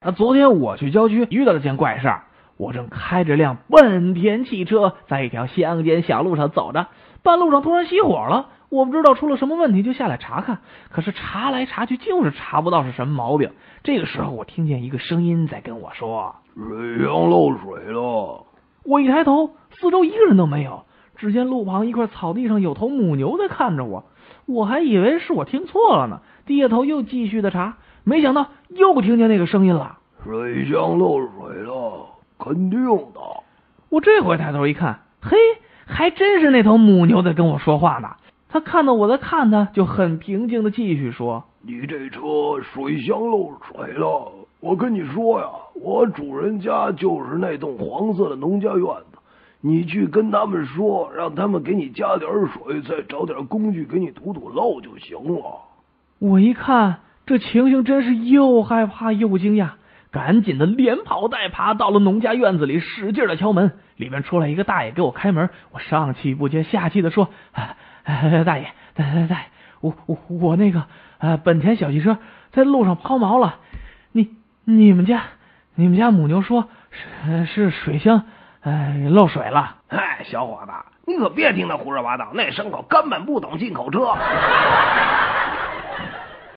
啊，昨天我去郊区遇到了件怪事儿。我正开着辆本田汽车在一条乡间小路上走着，半路上突然熄火了。我不知道出了什么问题，就下来查看。可是查来查去，就是查不到是什么毛病。这个时候，我听见一个声音在跟我说：“水箱漏水了。”我一抬头，四周一个人都没有。只见路旁一块草地上有头母牛在看着我，我还以为是我听错了呢。低下头又继续的查，没想到又听见那个声音了：“水箱漏水了，肯定的。”我这回抬头一看，嘿，还真是那头母牛在跟我说话呢。他看到我在看他，就很平静的继续说：“你这车水箱漏水了，我跟你说呀，我主人家就是那栋黄色的农家院子。”你去跟他们说，让他们给你加点水，再找点工具给你堵堵漏就行了。我一看这情形，真是又害怕又惊讶，赶紧的连跑带爬到了农家院子里，使劲的敲门。里面出来一个大爷给我开门，我上气不接下气的说：“大爷，大爷，大爷，我我我那个呃本田小汽车在路上抛锚了，你你们家你们家母牛说是是水箱。”哎，漏水了！哎，小伙子，你可别听他胡说八道，那牲口根本不懂进口车。